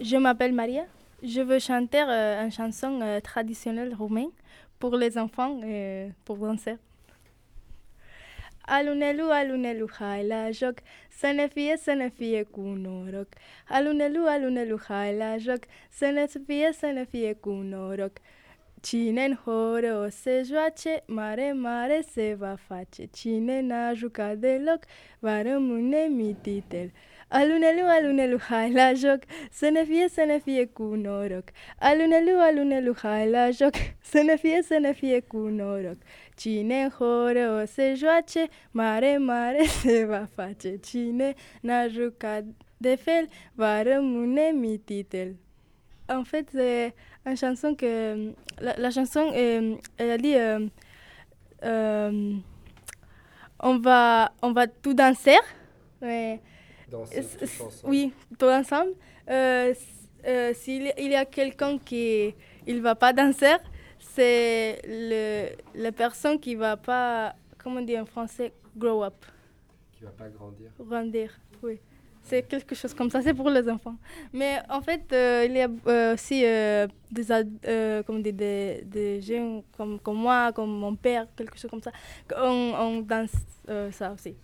Je m'appelle Maria. Je veux chanter euh, une chanson euh, traditionnelle roumaine pour les enfants et pour danser. Alunelu, alunelu, hai la joc, să ne fie, să ne fie cu noroc. Alunelu, alunelu, hai la joc, să ne fie, să ne fie cu noroc. Cine în o se joace, mare, mare se va face. Cine n-a jucat deloc, va rămâne mititel. Alunelu, alunelu, hai la joc, să ne fie, să ne fie cu noroc. Alunelu, alunelu, hai la joc, să ne fie, să ne fie cu noroc. Cine în horă o se joace, mare, mare se va face. Cine n-a jucat de fel, va rămâne mititel. En fait, c'est une chanson que... La, la chanson, euh, elle a dit... euh, euh, on, va, on va tout danser? mais- Danser S- tous s- ensemble. Oui, tout ensemble. Euh, euh, S'il il y a quelqu'un qui il va pas danser, c'est la personne qui va pas, comment on dit en français, grow up, Qui va pas grandir. grandir. Oui. C'est quelque chose comme ça, c'est pour les enfants. Mais en fait, euh, il y a euh, aussi euh, des, dit, des, des jeunes comme, comme moi, comme mon père, quelque chose comme ça. On, on danse ça aussi.